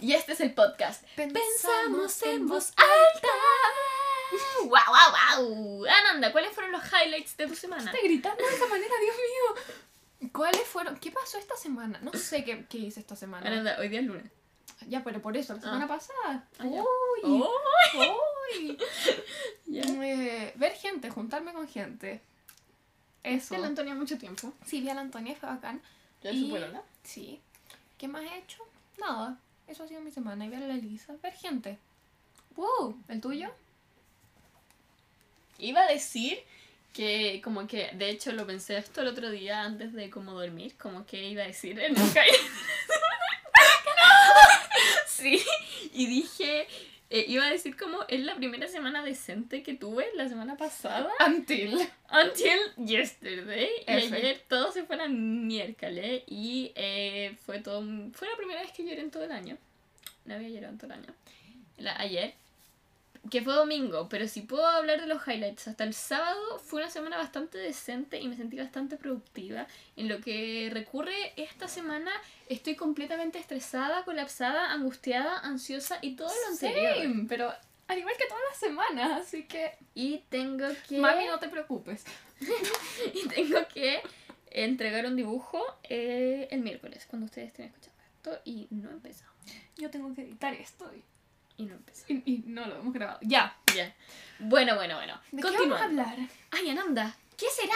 Y este es el podcast. Pensamos en voz alta. ¡Wow, wow, wow! Ananda, ¿cuáles fueron los highlights de tu semana? Estoy gritando de esa manera, Dios mío. ¿Cuáles fueron? ¿Qué pasó esta semana? No sé qué, qué hice esta semana. Ananda, hoy día es lunes. Ya, pero por eso, la semana pasada. Ah. Uy, uy. Ya. Eh, ver gente, juntarme con gente. Eso. ¿Viste la Antonia mucho tiempo? Sí, vi a la Antonia, fue bacán. ¿Ya Y- no? Sí. ¿Qué más he hecho? Nada. Eso ha sido mi semana. Y ver a la Elisa, ver gente. Wow, ¿el tuyo? Iba a decir que como que, de hecho lo pensé esto el otro día antes de como dormir, como que iba a decir en un Sí, y dije, eh, iba a decir como es la primera semana decente que tuve la semana pasada. Until. Until yesterday. Y ayer todo se fue a miércoles y eh, fue todo fue la primera vez que lloré en todo el año. No había llorado en todo el año. La- ayer. Que fue domingo, pero si puedo hablar de los highlights, hasta el sábado fue una semana bastante decente y me sentí bastante productiva. En lo que recurre esta semana, estoy completamente estresada, colapsada, angustiada, ansiosa y todo lo anterior. Same, pero al igual que todas las semanas, así que... Y tengo que... Mami, no te preocupes. Y tengo que entregar un dibujo eh, el miércoles, cuando ustedes estén escuchando esto. Y no he empezado. Yo tengo que editar esto y, Y no y- y no lo hemos grabado. Ya. Ya. Bueno, bueno, bueno. ¿De qué vamos a hablar? Ay, Ananda, ¿qué será?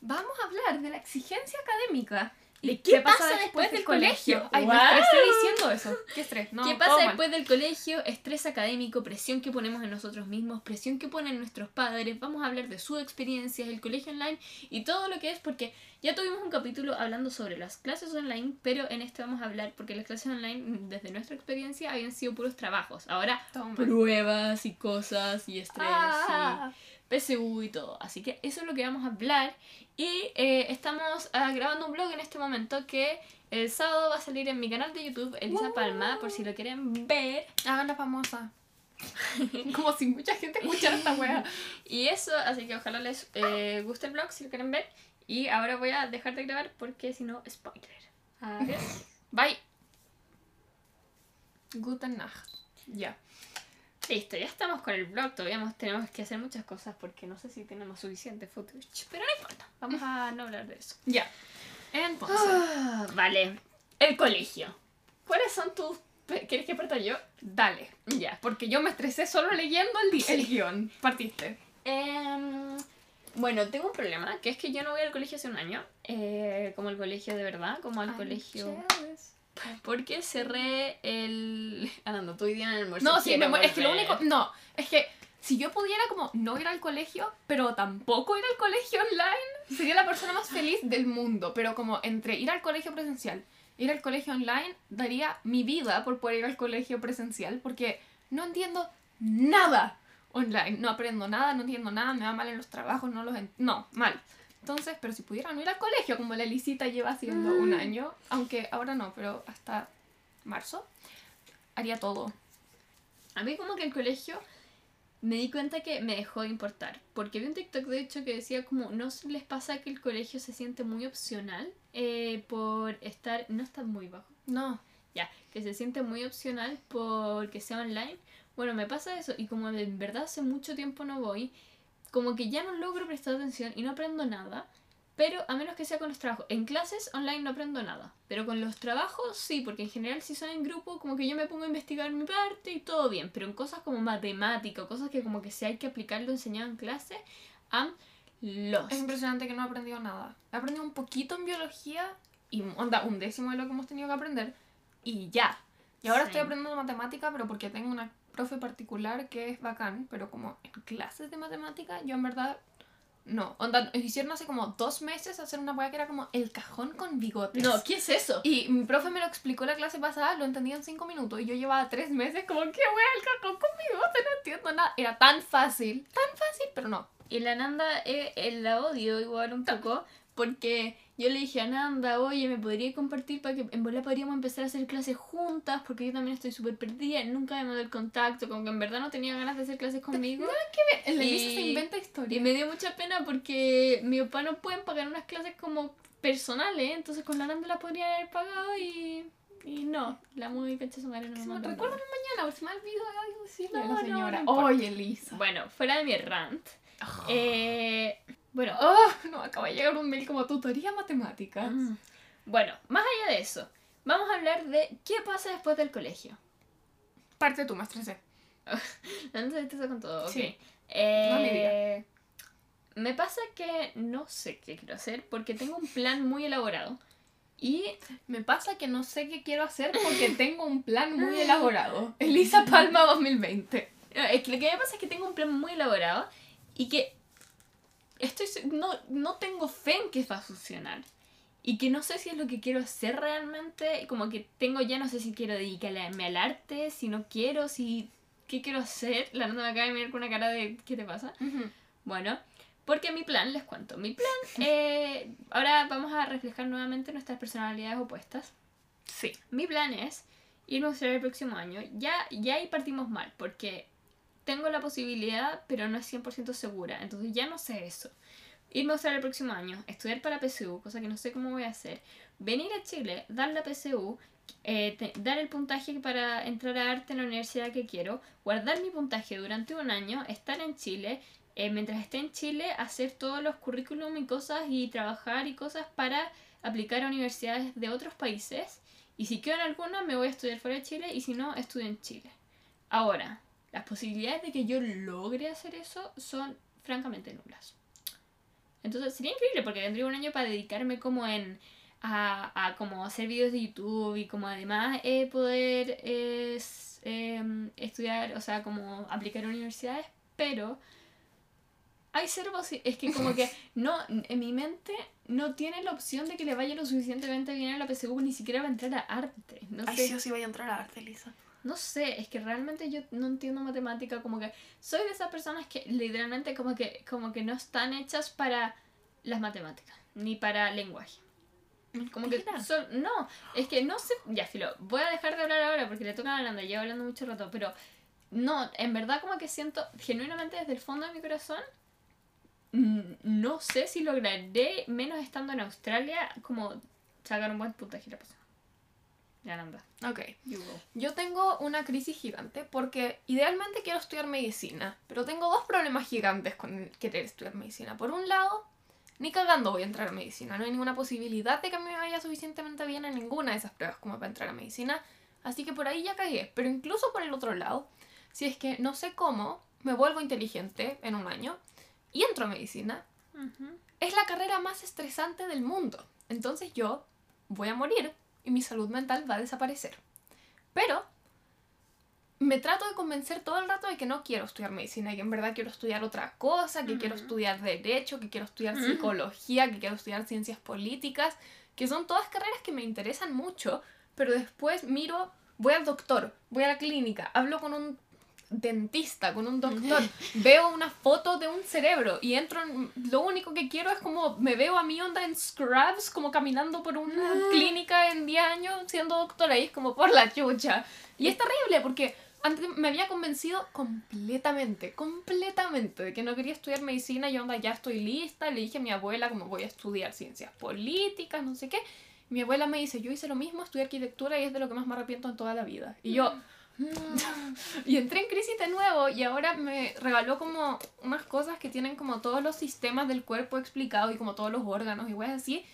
Vamos a hablar de la exigencia académica. ¿Y qué pasa después del colegio? Ay, me ¡Guau! estresé diciendo eso. ¿Qué estrés? No, ¿Qué pasa después del colegio? Estrés académico, presión que ponemos en nosotros mismos, presión que ponen nuestros padres. Vamos a hablar de sus experiencias, el colegio online y todo lo que es, porque ya tuvimos un capítulo hablando sobre las clases online, pero en este vamos a hablar, porque las clases online, desde nuestra experiencia, habían sido puros trabajos. Ahora, pruebas y cosas y estrés Ah. y PSU y todo. Así que eso es lo que vamos a hablar. Y eh, estamos ah, grabando un blog en este momento que el sábado va a salir en mi canal de YouTube, Elisa Palma, por si lo quieren ver. Háganla famosa. Como si mucha gente escuchara esta wea. Y eso, así que ojalá les eh, guste el blog si lo quieren ver. Y ahora voy a dejar de grabar porque si no, spoiler. Adiós. Bye. Guten Nacht. Ya. Listo, ya estamos con el blog. Todavía tenemos que hacer muchas cosas porque no sé si tenemos suficiente footage. Pero no importa, vamos a no hablar de eso. Ya. Entonces. Ah, vale, el colegio. ¿Cuáles son tus... ¿Quieres que parta yo? Dale. Ya. Porque yo me estresé solo leyendo el, di- el guion. Partiste. Em, bueno, tengo un problema, que es que yo no voy al colegio hace un año, eh, como el colegio de verdad, como al colegio... Porque cerré el... Ah, no, día en el almuerzo. No, sí, me es que lo único. No, es que si yo pudiera como no ir al colegio, pero tampoco ir al colegio online, sería la persona más feliz del mundo. Pero como entre ir al colegio presencial, ir al colegio online, daría mi vida por poder ir al colegio presencial, porque no entiendo nada online. No aprendo nada, no entiendo nada, me va mal en los trabajos, no los. en- No, mal. Entonces, pero si pudiera no ir al colegio, como la Elisita lleva haciendo un Mm. año, aunque ahora no, pero hasta marzo, haría todo. A mí como que el colegio me di cuenta que me dejó de importar. Porque vi un TikTok de hecho que decía como, ¿no les pasa que el colegio se siente muy opcional eh, por estar... No está muy bajo. No. Ya, que se siente muy opcional porque sea online. Bueno, me pasa eso y como en verdad hace mucho tiempo no voy, como que ya no logro prestar atención y no aprendo nada. Pero a menos que sea con los trabajos. En clases online no aprendo nada. Pero con los trabajos sí, porque en general si son en grupo, como que yo me pongo a investigar mi parte y todo bien. Pero en cosas como matemática, o cosas que como que si hay que aplicar lo enseñado en clase, am lost. Es impresionante que no he aprendido nada. He aprendido un poquito en biología y onda, un décimo de lo que hemos tenido que aprender y ya. Y ahora Sí. estoy aprendiendo matemática, pero porque tengo una profe particular que es bacán, pero como en clases de matemática, yo en verdad no. Onda, nos hicieron hace como dos meses hacer una weá que era como el cajón con bigotes. No, ¿qué es eso? Y mi profe me lo explicó la clase pasada, lo entendí en cinco minutos y yo llevaba tres meses como, ¿qué wea el cajón con bigotes? No entiendo nada. Era tan fácil, tan fácil, pero no. Y la Nanda eh, eh, la odio igual un poco porque yo le dije a Nanda, oye, ¿me podría compartir para que en verdad podríamos empezar a hacer clases juntas? Porque yo también estoy súper perdida, nunca me mandó el contacto, como que en verdad no tenía ganas de hacer clases conmigo. El Y- Elisa se inventa historia. Y me dio mucha pena porque mi papá no pueden pagar unas clases como personales, entonces con la Nanda la podría haber pagado y Y no, la muy concha su madre no me me mandó recuérdame mañana, por si me olvido algo decirle a No, la no, señora. no importa. Oye, Elisa. Bueno, fuera de mi rant. Eh, bueno, Oh, no, acaba de llegar un mail como tutoría matemática. Mm. Bueno, más allá de eso, vamos a hablar de qué pasa después del colegio. Parte tú, estresé. Entonces esto con todo. Sí. Eh, No me me pasa que no sé qué quiero hacer porque tengo un plan muy elaborado. Y Me pasa que no sé qué quiero hacer porque tengo un plan muy elaborado. Elisa Palma 2020. no, es que lo que me pasa es que tengo un plan muy elaborado y que estoy no, no tengo fe en que va a funcionar. Y que no sé si es lo que quiero hacer realmente. Como que tengo ya, no sé si quiero dedicarme al arte, si no quiero, si... ¿Qué quiero hacer? La nota me acaba de mirar con una cara de ¿qué te pasa? Bueno, porque mi plan, les cuento, mi plan, eh, ahora vamos a reflejar nuevamente nuestras personalidades opuestas. Sí. Mi plan es irme a Australia el próximo año. Ya, ya ahí partimos mal, porque tengo la posibilidad, pero no es 100% segura. Entonces ya no sé eso. Irme a Australia el próximo año, estudiar para PSU, cosa que no sé cómo voy a hacer. Venir a Chile, dar la PSU, eh, dar el puntaje para entrar a arte en la universidad que quiero, guardar mi puntaje durante un año, estar en Chile, eh, mientras esté en Chile, hacer todos los currículum y cosas y trabajar y cosas para aplicar a universidades de otros países. Y si quedo en alguna, me voy a estudiar fuera de Chile y si no, estudio en Chile. Ahora, las posibilidades de que yo logre hacer eso son francamente nulas. Entonces sería increíble porque tendría un año para dedicarme como en a, a como hacer videos de YouTube y como además eh, poder eh, em, estudiar, o sea, como aplicar a universidades, pero hay cero es que como que no, en mi mente no tiene la opción de que le vaya lo suficientemente bien a la PSU ni siquiera va a entrar a arte. No Ay, sé. sí o sí voy a entrar a arte, Elisa. No sé, es que realmente yo no entiendo matemática, como que soy de esas personas que literalmente como que, como que no están hechas para las matemáticas, ni para lenguaje. Como que son, no, es que no sé, ya filo, voy a dejar de hablar ahora porque le toca a Aranda, llevo hablando mucho rato, pero no, en verdad como que siento genuinamente desde el fondo de mi corazón, no sé si lograré, menos estando en Australia, como sacar un buen puntaje la próxima. Ya Aranda, Ok. you go. Yo tengo una crisis gigante porque idealmente quiero estudiar medicina, pero tengo dos problemas gigantes con querer estudiar medicina. Por un lado, ni cagando voy a entrar a medicina, no hay ninguna posibilidad de que me vaya suficientemente bien en ninguna de esas pruebas como para entrar a medicina, así que por ahí ya cagué. Pero incluso por el otro lado, si es que no sé cómo, me vuelvo inteligente en un año y entro a medicina, Ujú. es la carrera más estresante del mundo. Entonces yo voy a morir y mi salud mental va a desaparecer. Pero me trato de convencer todo el rato de que no quiero estudiar medicina y que en verdad quiero estudiar otra cosa, que quiero estudiar derecho, que quiero estudiar Ujú. psicología, que quiero estudiar ciencias políticas, que son todas carreras que me interesan mucho, pero después miro, voy al doctor, voy a la clínica, hablo con un dentista, con un doctor, veo una foto de un cerebro y entro en, lo único que quiero es como me veo a mí onda en Scrubs como caminando por una clínica en 10 años siendo doctora y es como por la chucha. Y es terrible porque antes me había convencido completamente, completamente de que no quería estudiar medicina y onda ya estoy lista, le dije a mi abuela como voy a estudiar ciencias políticas, no sé qué. Mi abuela me dice, yo hice lo mismo, estudié arquitectura y es de lo que más me arrepiento en toda la vida. Y yo, y entré en crisis de nuevo y ahora me regaló como unas cosas que tienen como todos los sistemas del cuerpo explicados y como todos los órganos y weas así.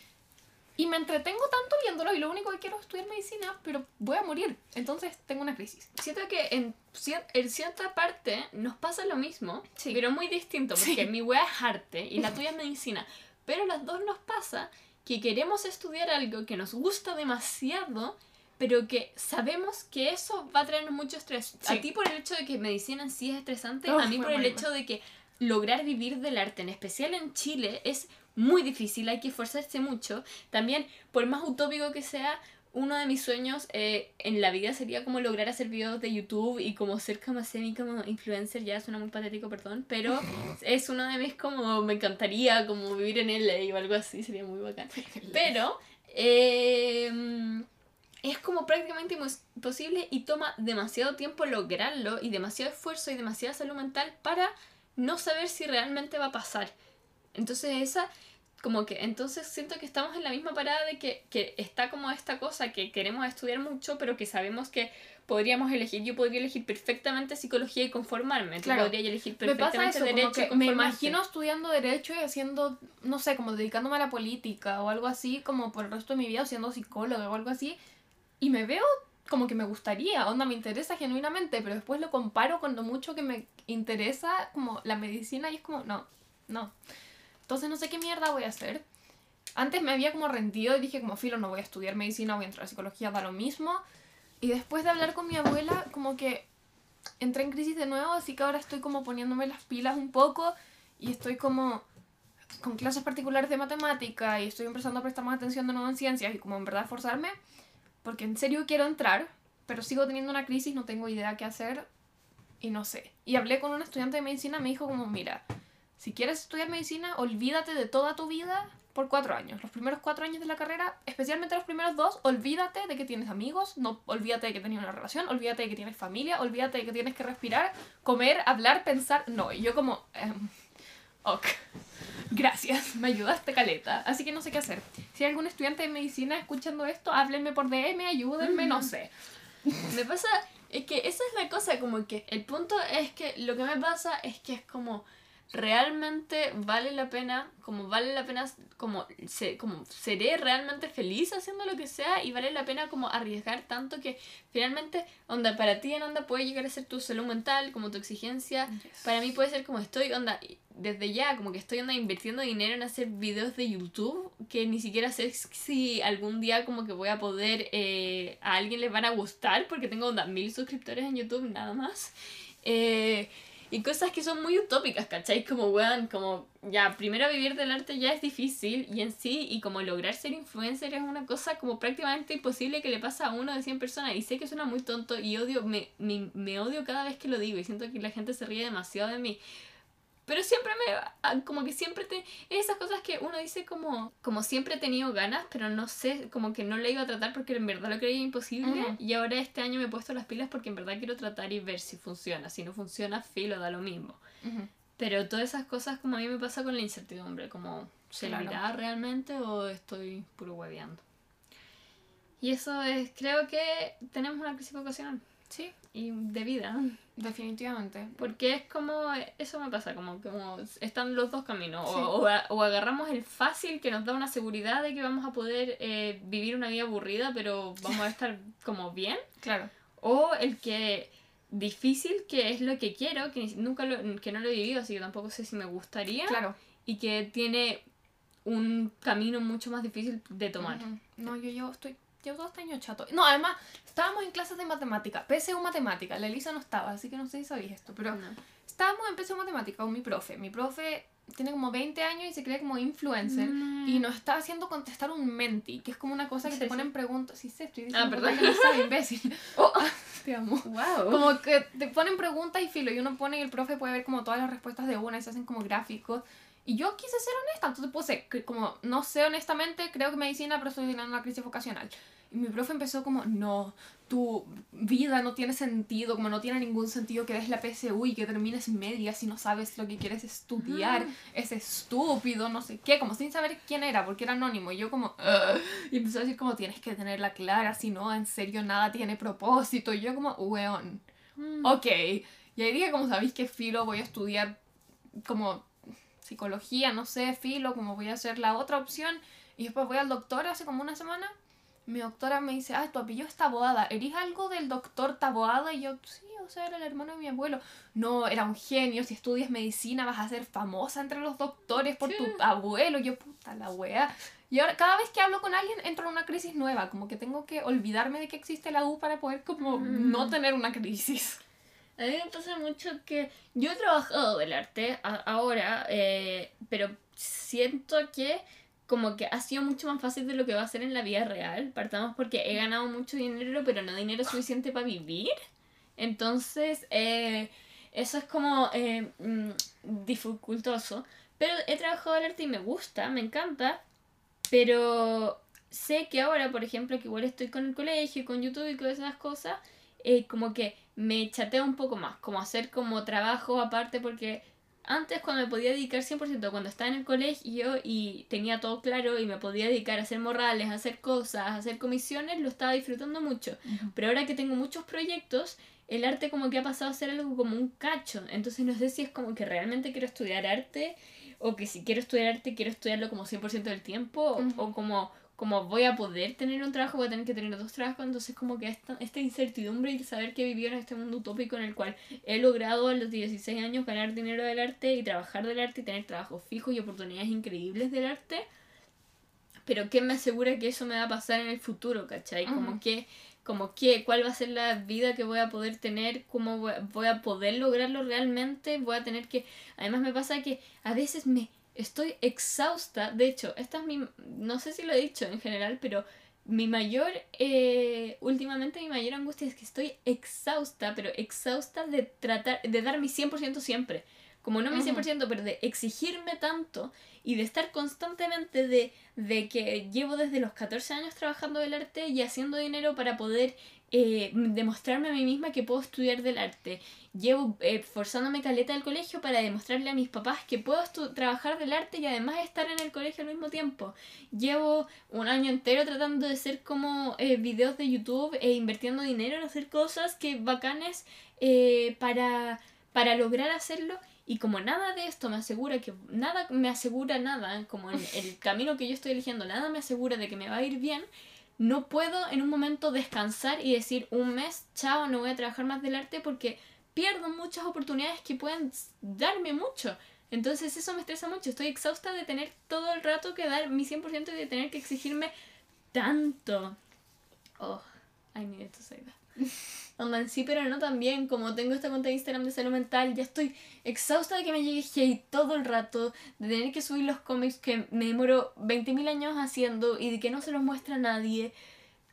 Y me entretengo tanto viéndolo y lo único que quiero es estudiar medicina, pero voy a morir. Entonces tengo una crisis. Siento que en, cier- en cierta parte nos pasa lo mismo, Sí. pero muy distinto, Sí. porque mi wea es arte y la tuya es medicina. Pero las dos nos pasa que queremos estudiar algo que nos gusta demasiado, pero que sabemos que eso va a traernos mucho estrés. Sí. A ti por el hecho de que medicina en sí es estresante, a mí por el hecho de que lograr vivir del arte, en especial en Chile, es muy difícil, hay que esforzarse mucho. También, por más utópico que sea, uno de mis sueños eh, en la vida sería como lograr hacer videos de YouTube y como ser como semi como influencer, ya suena muy patético, perdón, pero es uno de mis como, me encantaría como vivir en LA o algo así, sería muy bacán. Pero eh, es como prácticamente imposible y toma demasiado tiempo lograrlo y demasiado esfuerzo y demasiada salud mental para no saber si realmente va a pasar. Entonces esa como que entonces siento que estamos en la misma parada de que, que está como esta cosa que queremos estudiar mucho, pero que sabemos que podríamos elegir. Yo podría elegir perfectamente psicología y conformarme. Claro. Tú podrías elegir Me pasa perfectamente eso, como derecho que y me imagino estudiando derecho y haciendo, no sé, como dedicándome a la política o algo así, como por el resto de mi vida, o siendo psicóloga o algo así, y me veo como que me gustaría, onda, me interesa genuinamente, pero después lo comparo con lo mucho que me interesa como la medicina y es como, no, no. Entonces no sé qué mierda voy a hacer. Antes me había como rendido y dije como, filo, no voy a estudiar medicina, voy a entrar a psicología, da lo mismo. Y después de hablar con mi abuela, como que entré en crisis de nuevo, así que ahora estoy como poniéndome las pilas un poco y estoy como con clases particulares de matemática y estoy empezando a prestar más atención de nuevo en ciencias y como en verdad esforzarme, porque en serio quiero entrar, pero sigo teniendo una crisis, no tengo idea qué hacer y no sé. Y hablé con un estudiante de medicina, me dijo como, mira, si quieres estudiar medicina, olvídate de toda tu vida por cuatro años. Los primeros cuatro años de la carrera, especialmente los primeros dos, olvídate de que tienes amigos, no olvídate de que tienes una relación, olvídate de que tienes familia, olvídate de que tienes que respirar, comer, hablar, pensar. No, y yo como, em, ok, gracias, me ayudaste caleta. Así que no sé qué hacer. Si hay algún estudiante de medicina escuchando esto, háblenme por DM, ayúdenme, no sé. Me pasa, es que esa es la cosa, como que el punto es que lo que me pasa es que es como realmente vale la pena, como vale la pena, como, se, como seré realmente feliz haciendo lo que sea y vale la pena como arriesgar tanto que finalmente, onda, para ti en onda puede llegar a ser tu salud mental, como tu exigencia, para mí puede ser como estoy, onda, desde ya, como que estoy onda invirtiendo dinero en hacer videos de YouTube que ni siquiera sé si algún día como que voy a poder, eh, a alguien les van a gustar porque tengo onda mil suscriptores en YouTube nada más. Eh, y cosas que son muy utópicas, ¿cachai? Como, weón, como, ya, primero vivir del arte ya es difícil y en sí, y como lograr ser influencer es una cosa como prácticamente imposible que le pasa a uno de 100 personas. Y sé que suena muy tonto y odio, me, me, me odio cada vez que lo digo y siento que la gente se ríe demasiado de mí. Pero siempre me, ah, como que siempre te, esas cosas que uno dice como, como siempre he tenido ganas, pero no sé, como que no le iba a tratar porque en verdad lo creía imposible. Y ahora este año me he puesto las pilas porque en verdad quiero tratar y ver si funciona. Si no funciona, filo, da lo mismo. Pero todas esas cosas como a mí me pasa con la incertidumbre, como ¿servirá Claro. realmente o estoy puro hueveando? Y eso es, creo que tenemos una crisis vocacional Sí, y de vida. Definitivamente. Porque es como, eso me pasa, como, como están los dos caminos. O- Sí. O, a- o agarramos el fácil que nos da una seguridad de que vamos a poder eh, vivir una vida aburrida, pero vamos a estar como bien. Claro. O el que difícil, que es lo que quiero, que nunca lo, que no lo he vivido, así que tampoco sé si me gustaría. Claro. Y que tiene un camino mucho más difícil de tomar. No, yo, yo estoy. Llevo todo este año chato. No, además, estábamos en clases de matemática. PSU Matemática. La Elisa no estaba, así que no sé si sabéis esto. Pero No. estábamos en PSU Matemática con mi profe. Mi profe tiene como 20 años y se cree como influencer. Mm. Y nos está haciendo contestar un menti, que es como una cosa que Sí, te sí. ponen preguntas. Sí, sé, estoy Ah, diciendo perdón. cosas que no sabe, imbécil. Oh. Te amo. Wow. Como que te ponen preguntas y filo, y uno pone y el profe puede ver como todas las respuestas de una y se hacen como gráficos. Y yo quise ser honesta, entonces puse, como no sé honestamente, creo que medicina, pero estoy teniendo una crisis vocacional. Y mi profe empezó como, no, tu vida no tiene sentido, como no tiene ningún sentido que des la PSU y que termines media si no sabes lo que quieres estudiar, es estúpido, no sé qué, como sin saber quién era, porque era anónimo. Y yo como, "Ugh". y empezó a decir como, tienes que tenerla clara, si no, en serio, nada tiene propósito. Y yo como, weón, Mm. ok. Y ahí dije, como sabéis que filo, voy a estudiar como psicología, no sé, filo, como voy a hacer la otra opción. Y después voy al doctor hace como una semana. Mi doctora me dice, ah, tu apellido es Taboada. ¿Eres algo del doctor Taboada? Y yo, sí, o sea, era el hermano de mi abuelo. No, era un genio. Si estudias medicina vas a ser famosa entre los doctores por tu abuelo. Yo, puta la wea. Y ahora, cada vez que hablo con alguien, entro en una crisis nueva. Como que tengo que olvidarme de que existe la U para poder como Mm. no tener una crisis. A mí me pasa mucho que yo he trabajado del arte ahora, eh, pero siento que como que ha sido mucho más fácil de lo que va a ser en la vida real. Partamos porque he ganado mucho dinero, pero no dinero suficiente para vivir. Entonces, eh, eso es como eh, mm, dificultoso. Pero he trabajado del arte y me gusta, me encanta. Pero sé que ahora, por ejemplo, que igual estoy con el colegio, con YouTube y con esas cosas, como que me chateo un poco más, como hacer como trabajo aparte porque antes cuando me podía dedicar 100%, cuando estaba en el colegio y tenía todo claro y me podía dedicar a hacer morrales, a hacer cosas, a hacer comisiones, lo estaba disfrutando mucho. Pero ahora que tengo muchos proyectos, el arte como que ha pasado a ser algo como un cacho. Entonces no sé si es como que realmente quiero estudiar arte o que si quiero estudiar arte quiero estudiarlo como 100% del tiempo o como como voy a poder tener un trabajo, voy a tener que tener dos trabajos, entonces como que esta, esta incertidumbre y saber que he vivido en este mundo utópico en el cual he logrado a los 16 años ganar dinero del arte y trabajar del arte y tener trabajo fijo y oportunidades increíbles del arte, pero ¿qué me asegura que eso me va a pasar en el futuro, cachai? Como que como que, cuál va a ser la vida que voy a poder tener, cómo voy voy a poder lograrlo realmente, voy a tener que, además me pasa que a veces me estoy exhausta. De hecho, esta es mi. No sé si lo he dicho en general, pero mi mayor. Eh, últimamente, mi mayor angustia es que estoy exhausta, pero exhausta de tratar. de dar mi 100% siempre. Como no mi 100%, pero de exigirme tanto y de estar constantemente de, de que llevo desde los 14 años trabajando del arte y haciendo dinero para poder eh, demostrarme a mí misma que puedo estudiar del arte. Llevo eh, forzándome caleta del colegio para demostrarle a mis papás que puedo trabajar del arte y además estar en el colegio al mismo tiempo. Llevo un año entero tratando de hacer como eh, videos de YouTube e invirtiendo dinero en hacer cosas que bacanes eh, para, para lograr hacerlo. Y como nada de esto me asegura que nada me asegura nada, como en el camino que yo estoy eligiendo, nada me asegura de que me va a ir bien, no puedo en un momento descansar y decir un mes, chao, no voy a trabajar más del arte porque pierdo muchas oportunidades que pueden darme mucho. Entonces eso me estresa mucho. Estoy exhausta de tener todo el rato que dar mi 100% y de tener que exigirme tanto. Oh, I needed to say that. Onda, sí, pero no también. Como tengo esta cuenta de Instagram de salud mental, ya estoy exhausta de que me llegue hate todo el rato, de tener que subir los cómics que me demoro 20.000 años haciendo y de que no se los muestra a nadie.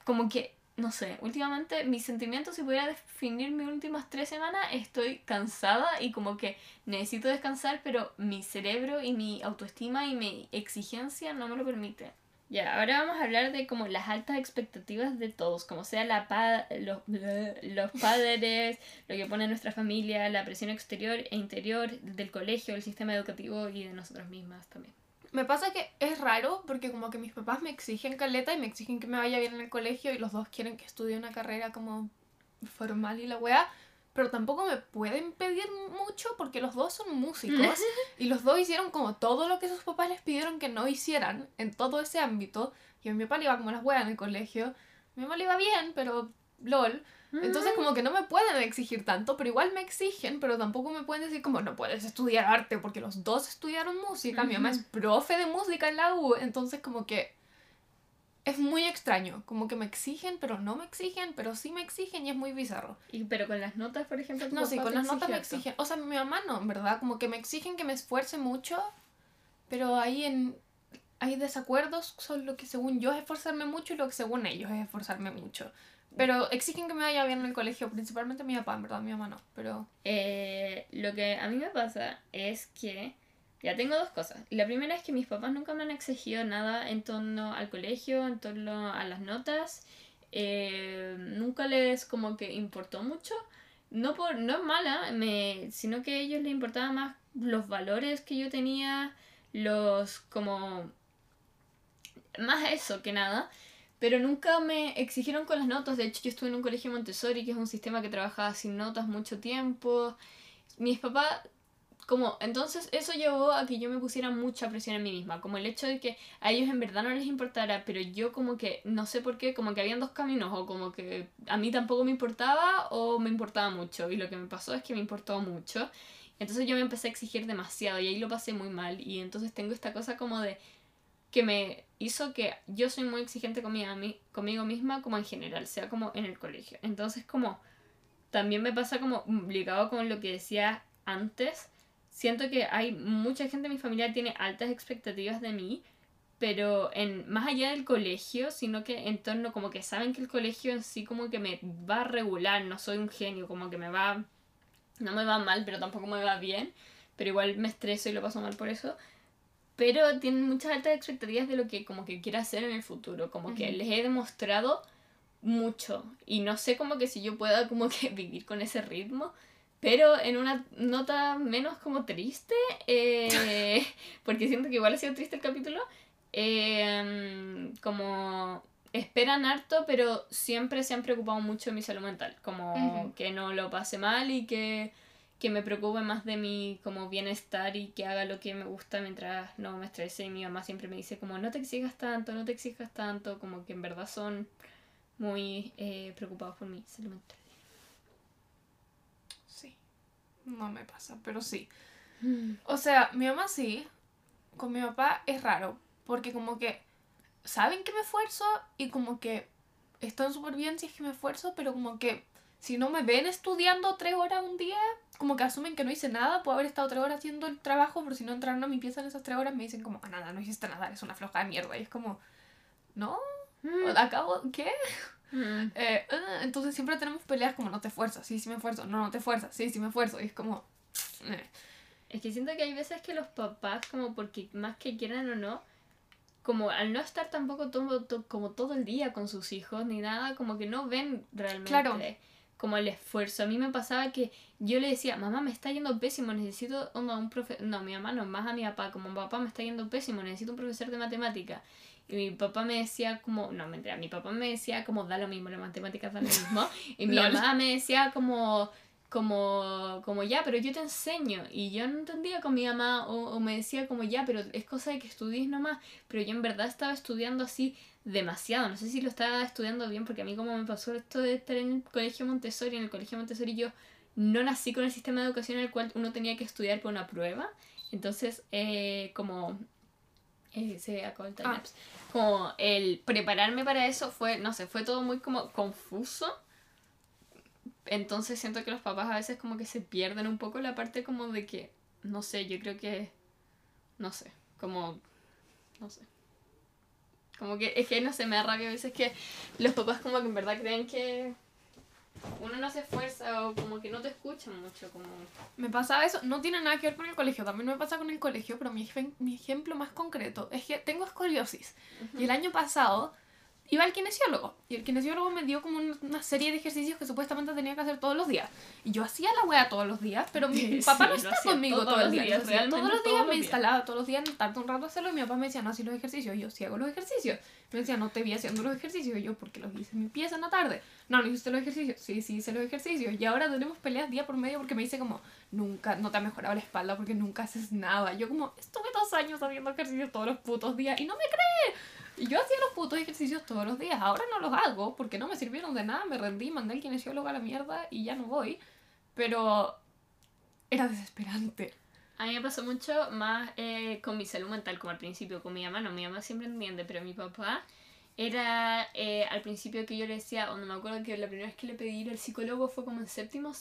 Como que, no sé, últimamente mis sentimientos, si pudiera definir mis últimas tres semanas, estoy cansada y como que necesito descansar, pero mi cerebro y mi autoestima y mi exigencia no me lo permite. Ya, ahora vamos a hablar de como las altas expectativas de todos, como sea la pa los, los padres, lo que pone nuestra familia, la presión exterior e interior del colegio, del sistema educativo y de nosotras mismas también. Me pasa que es raro porque como que mis papás me exigen caleta y me exigen que me vaya bien en el colegio y los dos quieren que estudie una carrera como formal y la weá pero tampoco me pueden pedir mucho porque los dos son músicos y los dos hicieron como todo lo que sus papás les pidieron que no hicieran en todo ese ámbito. Y a mi papá le iba como las weas en el colegio. Mi mamá le iba bien, pero lol. Entonces como que no me pueden exigir tanto, pero igual me exigen, pero tampoco me pueden decir como no puedes estudiar arte porque los dos estudiaron música. Mi mamá es profe de música en la U, entonces como que es muy extraño, como que me exigen, pero no me exigen, pero sí me exigen y es muy bizarro. ¿Y pero con las notas, por ejemplo? No, sí, con las notas me exigen. O sea, mi mamá no, en verdad, como que me exigen que me esfuerce mucho, pero ahí en hay desacuerdos son lo que según yo es esforzarme mucho y lo que según ellos es esforzarme mucho. Pero exigen que me vaya bien en el colegio, principalmente mi papá, en verdad, mi mamá no, pero... Eh, lo que a mí me pasa es que ya tengo dos cosas. La primera es que mis papás nunca me han exigido nada en torno al colegio, en torno a las notas. Eh, nunca les como que importó mucho. No, por, no es mala, me, sino que a ellos les importaba más los valores que yo tenía, los como... Más eso que nada. Pero nunca me exigieron con las notas. De hecho, yo estuve en un colegio Montessori, que es un sistema que trabajaba sin notas mucho tiempo. Mis papás como, entonces eso llevó a que yo me pusiera mucha presión en mí misma, como el hecho de que a ellos en verdad no les importara, pero yo como que, no sé por qué, como que habían dos caminos, o como que a mí tampoco me importaba o me importaba mucho, y lo que me pasó es que me importó mucho, entonces yo me empecé a exigir demasiado y ahí lo pasé muy mal, y entonces tengo esta cosa como de que me hizo que yo soy muy exigente conmigo, misma, como en general, sea como en el colegio, entonces como también me pasa como ligado con lo que decía antes, siento que hay mucha gente de mi familia tiene altas expectativas de mí, pero en más allá del colegio, sino que en torno como que saben que el colegio en sí como que me va a regular, no soy un genio, como que me va no me va mal, pero tampoco me va bien, pero igual me estreso y lo paso mal por eso. Pero tienen muchas altas expectativas de lo que como que quiero hacer en el futuro, como que les he demostrado mucho y no sé como que si yo pueda como que vivir con ese ritmo Pero en una nota menos como triste, eh, porque siento que igual ha sido triste el capítulo, eh, como esperan harto, pero siempre se han preocupado mucho de mi salud mental, como Ujú. que no lo pase mal y que, que me preocupe más de mi como bienestar y que haga lo que me gusta mientras no me estrese. Y mi mamá siempre me dice como no te exijas tanto, no te exijas tanto, como que en verdad son muy eh, preocupados por mi salud mental. Sí. No me pasa, pero sí. O sea, mi mamá sí. Con mi papá es raro. Porque como que saben que me esfuerzo y como que están súper bien si es que me esfuerzo, pero como que si no me ven estudiando tres horas un día, como que asumen que no hice nada, puedo haber estado tres horas haciendo el trabajo, pero si no entraron a mi pieza en esas tres horas me dicen como, "Ah, nada, no hiciste nada, eres una floja de mierda. Y es como, no, acabo, ¿qué? Mm. Eh, ah, entonces siempre tenemos peleas como, no te esfuerzas, sí, sí me esfuerzo, no, no te esfuerzas, sí, sí me esfuerzo. Y es como, eh. Es que siento que hay veces que los papás, como porque más que quieran o no, como al no estar tampoco todo, to- como todo el día con sus hijos ni nada, como que no ven realmente Claro. Como el esfuerzo. A mí me pasaba que yo le decía, mamá, me está yendo pésimo, necesito onda, un profe... No, mi mamá no, más a mi papá, como papá me está yendo pésimo, necesito un profesor de matemática. Y mi papá me decía como, no, mentira, mi papá me decía como, da lo mismo, las matemáticas da lo mismo. Y mi mamá me decía como, como, como ya, pero yo te enseño. Y yo no entendía con mi mamá, o, o me decía como ya, pero es cosa de que estudies nomás. Pero yo en verdad estaba estudiando así demasiado. No sé si lo estaba estudiando bien, porque a mí como me pasó esto de estar en el colegio Montessori, en el colegio Montessori yo no nací con el sistema de educación en el cual uno tenía que estudiar por una prueba. Entonces, eh, como... eh, se acabó el time Ah. Como el prepararme para eso fue, no sé, fue todo muy como confuso. Entonces siento que los papás a veces como que se pierden un poco la parte como de que, no sé, yo creo que, no sé, como, no sé. Como que es que no sé, me da rabia a veces que los papás como que en verdad creen que uno no se esfuerza o como que no te escuchan mucho, como... Me pasaba eso, no tiene nada que ver con el colegio, también me pasa con el colegio, pero mi, mi ejemplo más concreto es que tengo escoliosis. Y el año pasado iba al kinesiólogo. Y el kinesiólogo me dio como un- una serie de ejercicios que supuestamente tenía que hacer todos los días. Y yo hacía la wea todos los días, pero mi Sí, papá no está conmigo todos los día. días, realmente todos los todos días me días. instalaba todos los días, tardé un rato hacerlo y mi papá me decía, no, así los ejercicios. Y yo, sí hago los ejercicios. Me decía, no te vi haciendo los ejercicios. Y yo, porque los hice en mi pieza en la tarde. No, no hiciste los ejercicios. Sí, sí hice los ejercicios. Y ahora tenemos peleas día por medio porque me dice como, nunca, no te ha mejorado la espalda porque nunca haces nada. Yo como, estuve dos años haciendo ejercicios todos los putos días y no me cree. Yo hacía los putos ejercicios todos los días. Ahora no los hago porque no me sirvieron de nada. Me rendí, mandé al kinesiólogo a la mierda y ya no voy. Pero era desesperante. A mí me pasó mucho más eh, con mi salud mental, como al principio, con mi mamá, no, mi mamá siempre entiende, pero mi papá era eh, al principio que yo le decía, o no me acuerdo que la primera vez que le pedí ir al psicólogo fue como en séptimo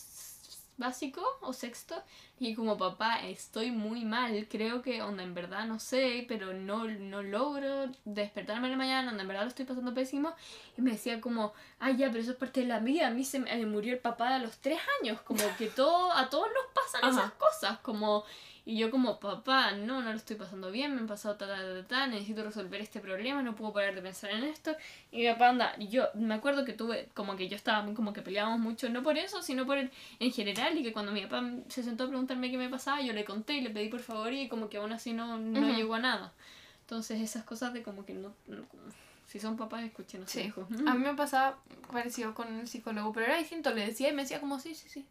básico o sexto, y como papá, estoy muy mal, creo que, onda, en verdad no sé, pero no, no logro despertarme en la mañana, onda, en verdad lo estoy pasando pésimo, y me decía como, ay ya, pero eso es parte de la vida, a mí se me eh, murió el papá a los tres años, como que todo, a todos nos pasan Ajá. esas cosas, como... Y yo como, papá, no, no lo estoy pasando bien, me han pasado ta, ta, ta, ta, necesito resolver este problema, no puedo parar de pensar en esto. Y mi papá anda, yo me acuerdo que tuve, como que yo estaba como que peleábamos mucho, no por eso, sino por el- en general, y que cuando mi papá se sentó a preguntarme qué me pasaba, yo le conté y le pedí por favor y como que aún así no, no llegó a nada. Entonces esas cosas de como que no, no- como- si son papás, escuchen a su Sí. hijo. A mí me pasaba parecido con el psicólogo, pero era distinto. Le decía y me decía como, sí, sí, sí.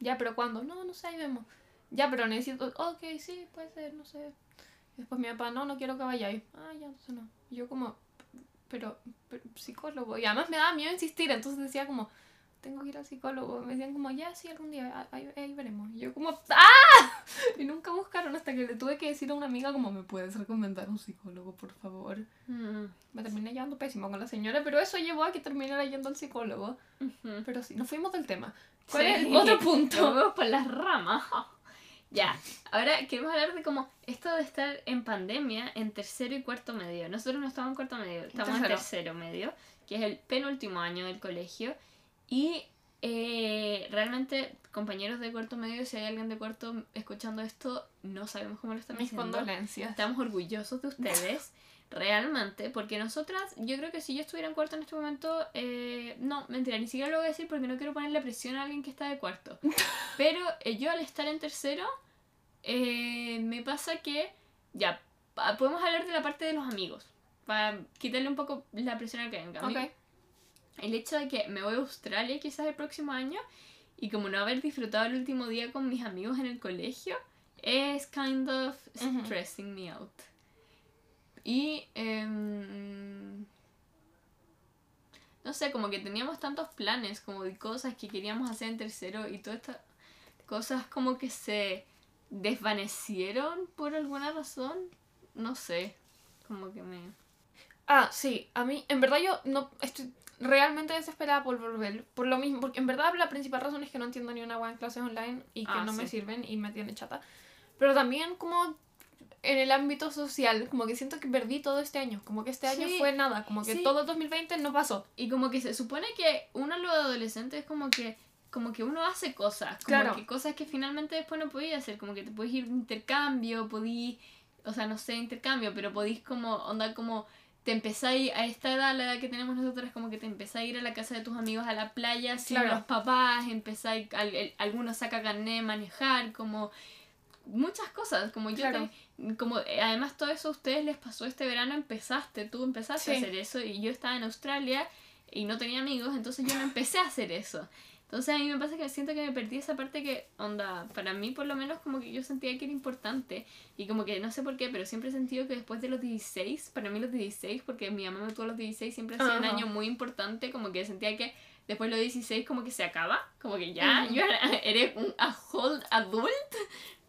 Ya, pero ¿cuándo? No, no sé, ahí vemos. Ya, pero necesito, ok, sí, puede ser, no sé. Después mi papá, no, no quiero que vayáis. Ah, ya, entonces no. Y yo como, pero, pero, psicólogo. Y además me daba miedo insistir, entonces decía como, tengo que ir al psicólogo. Me decían como, ya, sí, algún día, ahí, ahí veremos. Y yo como, ¡ah! Y nunca buscaron hasta que le tuve que decir a una amiga como, ¿me puedes recomendar un psicólogo, por favor? Mm, Me terminé llevando pésimo con la señora, pero eso llevó a que terminara yendo al psicólogo. ujú. Pero sí, nos fuimos del tema. ¿Cuál Sí. es el otro Nos punto? vamos por las ramas. Ya, ahora queremos hablar de como esto de estar en pandemia en tercero y cuarto medio. Nosotros no estamos en cuarto medio, estamos en Tercero. tercero medio, que es el penúltimo año del colegio. Y eh, realmente, compañeros de cuarto medio, si hay alguien de cuarto escuchando esto, no sabemos cómo lo están Mis haciendo. condolencias. Estamos orgullosos de ustedes, realmente, porque nosotras, yo creo que si yo estuviera en cuarto en este momento, eh, no, mentira, ni siquiera lo voy a decir porque no quiero ponerle presión a alguien que está de cuarto. Pero eh, yo al estar en tercero, eh, me pasa que, ya, podemos hablar de la parte de los amigos, para quitarle un poco la presión al que venga. A mí- Ok. el hecho de que me voy a Australia quizás el próximo año y como no haber disfrutado el último día con mis amigos en el colegio es kind of stressing me out. Y em, no sé, como que teníamos tantos planes, como de cosas que queríamos hacer en tercero y todas estas cosas como que se desvanecieron por alguna razón. No sé, como que me... Ah, sí, a mí, en verdad yo no estoy realmente desesperada por volver, por lo mismo, porque en verdad la principal razón es que no entiendo ni una web en clases online y que Ah, no me sirven y me tiene chata. Pero también como en el ámbito social, como que siento que perdí todo este año, como que este año Sí, fue nada, como que sí. todo el 2020 no pasó. Y como que se supone que uno lo adolescente es como que como que uno hace cosas, como Claro. que cosas que finalmente después no podías hacer, como que te podís ir de intercambio, podís, o sea, no sé, intercambio, pero podís como, onda como, te empezáis a esta edad, la edad que tenemos nosotras, como que te empezáis a ir a la casa de tus amigos a la playa sin Claro. los papás, empezáis, al- algunos saca carnet de manejar, como muchas cosas, como yo Claro. te- como eh, además todo eso a ustedes les pasó este verano, empezaste, tú empezaste a hacer eso y yo estaba en Australia y no tenía amigos, entonces yo no empecé a hacer eso. Entonces a mí me pasa que siento que me perdí esa parte que, onda, para mí por lo menos como que yo sentía que era importante y como que no sé por qué, pero siempre he sentido que después de los 16, para mí los 16, porque mi mamá me tuvo a los 16, siempre ha sido un Ajá. año muy importante, como que sentía que después de los 16 como que se acaba, como que ya, Ujú. yo era, eres un a whole adult,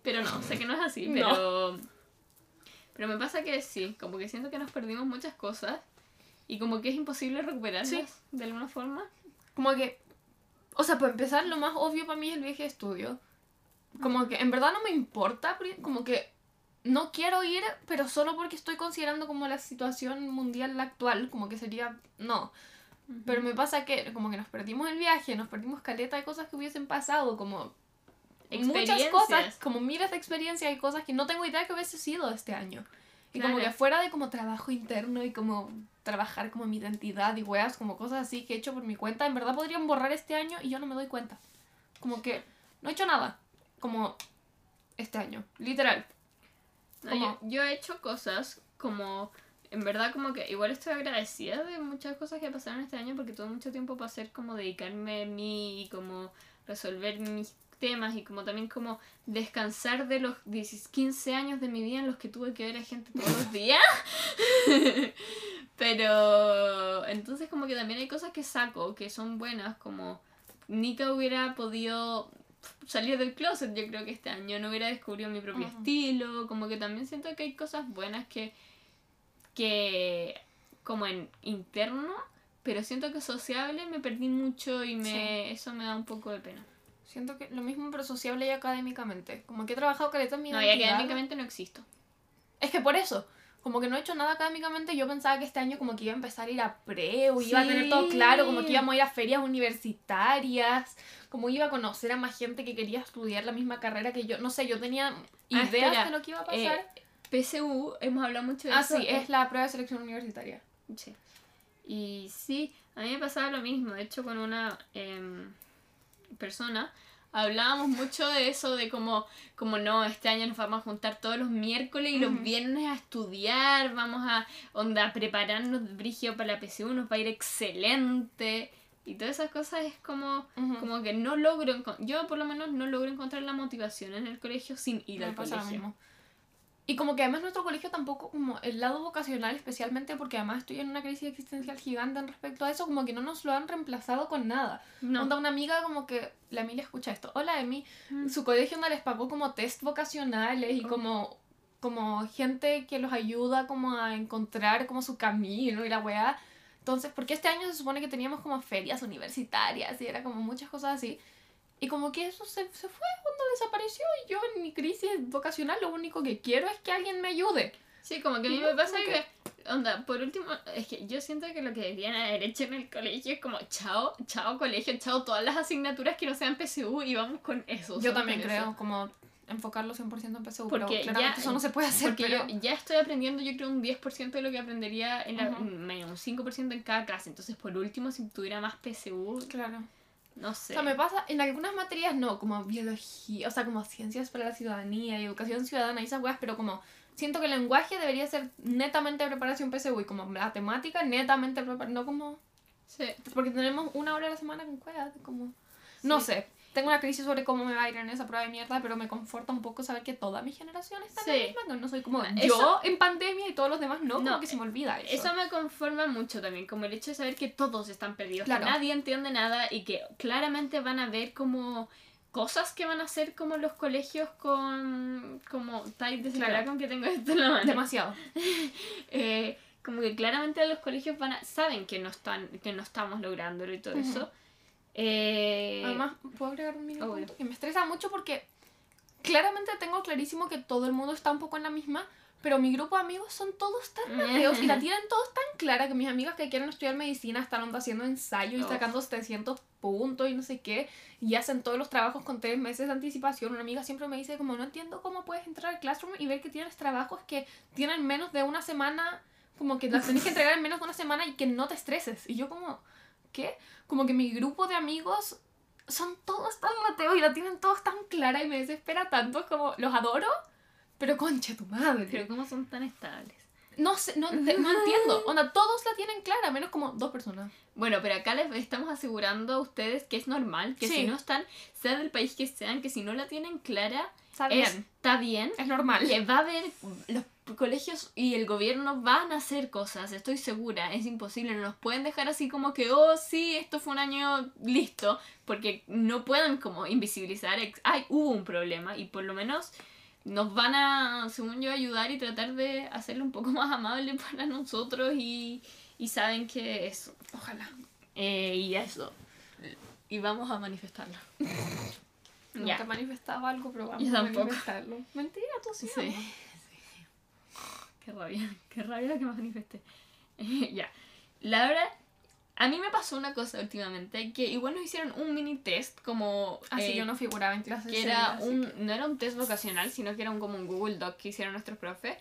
pero no, sé que no es así, No. pero... Pero me pasa que sí, como que siento que nos perdimos muchas cosas y como que es imposible recuperarlas Sí. de alguna forma. Como que, o sea, para empezar, lo más obvio para mí es el viaje de estudio. Como que en verdad no me importa, como que no quiero ir, pero solo porque estoy considerando como la situación mundial actual, como que sería, no. Pero me pasa que como que nos perdimos el viaje, nos perdimos caleta de cosas que hubiesen pasado, como muchas cosas, como miles de experiencias y cosas que no tengo idea que hubiese sido este año. Y como que fuera de como trabajo interno y como trabajar como mi identidad y weas, como cosas así que he hecho por mi cuenta, en verdad podrían borrar este año y yo no me doy cuenta. Como que no he hecho nada. Como este año, literal. No, yo he hecho cosas como, en verdad como que igual estoy agradecida de muchas cosas que pasaron este año porque tuve mucho tiempo para hacer como dedicarme a mí y como resolver mis temas y como también como descansar de los 10, 15 años de mi vida en los que tuve que ver a gente todos los días. Pero entonces como que también hay cosas que saco que son buenas como Nika hubiera podido salir del closet yo creo que este año no hubiera descubierto mi propio estilo como que también siento que hay cosas buenas que que como en interno pero siento que sociable me perdí mucho y me eso me da un poco de pena Siento que lo mismo pero sociable y académicamente. Como que he trabajado caleta en mi no y identidad. académicamente no existo Es que por eso, como que no he hecho nada académicamente, yo pensaba que este año como que iba a empezar a ir a preu, iba a tener todo claro, como que íbamos a ir a ferias universitarias, como iba a conocer a más gente que quería estudiar la misma carrera que yo. No sé, yo tenía ideas Ah, espera, de lo que iba a Eh, pasar. PSU hemos hablado mucho de ah, eso sí, eh, es la prueba de selección universitaria. Sí. Y sí, a mí me pasaba lo mismo. De hecho, con una em, persona hablábamos mucho de eso, de como, como no, este año nos vamos a juntar todos los miércoles y los viernes a estudiar, vamos a onda, prepararnos brigio para la PSU, nos va a ir excelente. Y todas esas cosas es como, como que no logro, yo por lo menos no logro encontrar la motivación en el colegio sin ir Me al lo colegio. mismo. Y como que además nuestro colegio tampoco, como el lado vocacional especialmente, porque además estoy en una crisis existencial gigante en respecto a eso, como que no nos lo han reemplazado con nada. No. Onda, una amiga como que, la Emilia escucha esto, hola Emi, Mm. su colegio no les pagó como test vocacionales y Oh. como, como gente que los ayuda como a encontrar como su camino y la weá. Entonces, porque este año se supone que teníamos como ferias universitarias y era como muchas cosas así. Y como que eso se, se fue cuando desapareció y yo en mi crisis vocacional lo único que quiero es que alguien me ayude. Sí, como que a mí me pasa como que, onda, por último, es que yo siento que lo que deberían haber hecho en el colegio es como, chao, chao colegio, chao todas las asignaturas que no sean PSU y vamos con eso. Yo también creo, eso. como enfocarlo 100% en PSU, Porque pero claramente ya- eso no se puede hacer, Porque pero... yo ya estoy aprendiendo, yo creo, un 10% de lo que aprendería en la, Ujú. medio, un 5% en cada clase. Entonces, por último, si tuviera más PSU, Claro. No O sé. sea, me pasa, en algunas materias no, como biología, o sea, como ciencias para la ciudadanía y educación ciudadana y esas weas, pero como siento que el lenguaje debería ser netamente preparación PSU y como matemática netamente preparación, no como... Sí. Porque tenemos una hora a la semana con cuevas, como... No sé, tengo una crisis sobre cómo me va a ir en esa prueba de mierda, pero me conforta un poco saber que toda mi generación está en Sí. la misma, que no soy como Eso- yo en pandemia y todos los demás no, No, como que se me olvida eso. Eso me conforma mucho también, como el hecho de saber que todos están perdidos, Claro. que nadie entiende nada y que claramente van a ver como cosas que van a hacer como los colegios con como tal Claro. con que tengo esto en la mano. Demasiado. Eh, como que claramente los colegios van a, saben que no están que no estamos lográndolo y todo eso. Eh, Además, ¿puedo agregar un obvio. punto? Que me estresa mucho porque claramente tengo clarísimo que todo el mundo está un poco en la misma, pero mi grupo de amigos son todos tan ateos y la tienen todos tan clara que mis amigas que quieren estudiar medicina están haciendo ensayo y sacando 700 puntos y no sé qué, y hacen todos los trabajos con tres meses de anticipación. Una amiga siempre me dice como no entiendo cómo puedes entrar al Classroom y ver que tienes trabajos que tienen menos de una semana, como que las tenés que entregar en menos de una semana y que no te estreses. Y yo como, ¿qué? Como que mi grupo de amigos son todos tan ateos y la tienen todos tan clara y me desespera tanto, es como, los adoro, pero concha tu madre. pero cómo son tan estables. no sé, no, no entiendo. Onda, todos la tienen clara, menos como dos personas. Bueno, pero acá les estamos asegurando a ustedes que es normal, que Sí. si no están, sea del país que sean, que si no la tienen clara, Está bien, está bien. es normal. Que va a haber, los colegios y el gobierno van a hacer cosas, estoy segura, es imposible, no nos pueden dejar así como que, oh sí, esto fue un año listo, porque no pueden como invisibilizar, ay, hubo un problema y por lo menos nos van a, según yo, ayudar y tratar de hacerlo un poco más amable para nosotros y, y saben que eso. Ojalá. Eh, y eso. Y vamos a manifestarlo. Nunca he manifestado algo, pero vamos Yo a tampoco. manifestarlo. Mentira, tú sí. Sí. Qué rabia, qué rabia que me manifesté. ya. La verdad, a mí me pasó una cosa últimamente, que igual nos hicieron un mini test como... Así eh, yo no figuraba en clases que era un, no era un test vocacional, sino que era un, como un Google Doc que hicieron nuestros profes.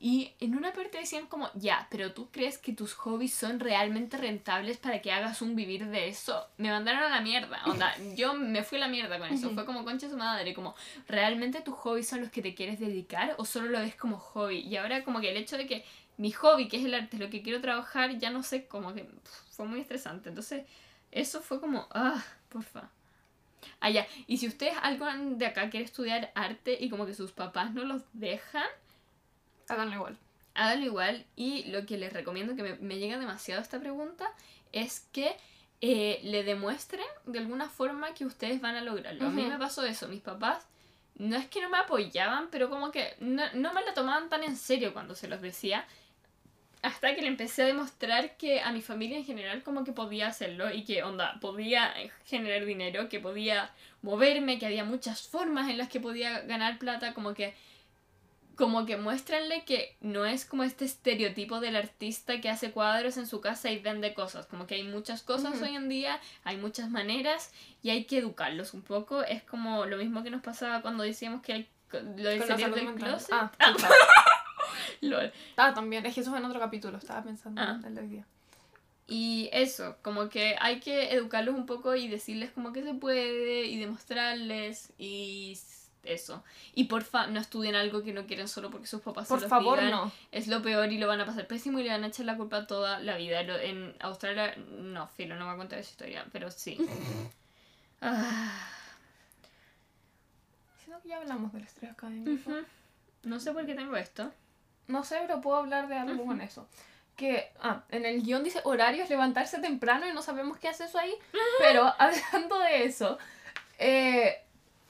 Y en una parte decían como, ya, pero tú crees que tus hobbies son realmente rentables para que hagas un vivir de eso. Me mandaron a la mierda. Onda, yo me fui a la mierda con eso. Fue como concha su madre. Como, ¿realmente tus hobbies son los que te quieres dedicar o solo lo ves como hobby? Y ahora como que el hecho de que mi hobby, que es el arte, es lo que quiero trabajar, ya no sé, como que fue muy estresante. Entonces, eso fue como, ah, porfa. Ah, ya. Y si ustedes, alguien de acá quiere estudiar arte y como que sus papás no los dejan, Háganlo igual. háganlo igual. Y lo que les recomiendo, que me, me llega demasiado esta pregunta, es que eh, le demuestren de alguna forma que ustedes van a lograrlo. A mí me pasó eso. Mis papás no es que no me apoyaban, pero como que no, no me la tomaban tan en serio cuando se los decía. Hasta que le empecé a demostrar que a mi familia en general como que podía hacerlo y que onda, podía generar dinero, que podía moverme, que había muchas formas en las que podía ganar plata, como que como que muéstranle que no es como este estereotipo del artista que hace cuadros en su casa y vende cosas, como que hay muchas cosas Ujú. hoy en día, hay muchas maneras y hay que educarlos un poco, es como lo mismo que nos pasaba cuando decíamos que lo de Con la salir del mental. closet. Ah, Ah, lol. Ah, también. Es que eso fue en otro capítulo. Estaba pensando Ah. en el de hoy día. Y eso, como que hay que educarlos un poco y decirles como que se puede y demostrarles y eso. Y porfa, no estudien algo que no quieren solo porque sus papás se Por los favor, no. Es lo peor y lo van a pasar pésimo y le van a echar la culpa toda la vida. En Australia, no, filo, no me voy a contar esa historia, pero sí. Ah, Siento que ya hablamos del estrés académico. ujú. No sé por qué tengo esto. No sé, pero puedo hablar de algo con eso. Que, ah, en el guion dice horarios, levantarse temprano y no sabemos qué hace eso ahí. Pero hablando de eso, eh,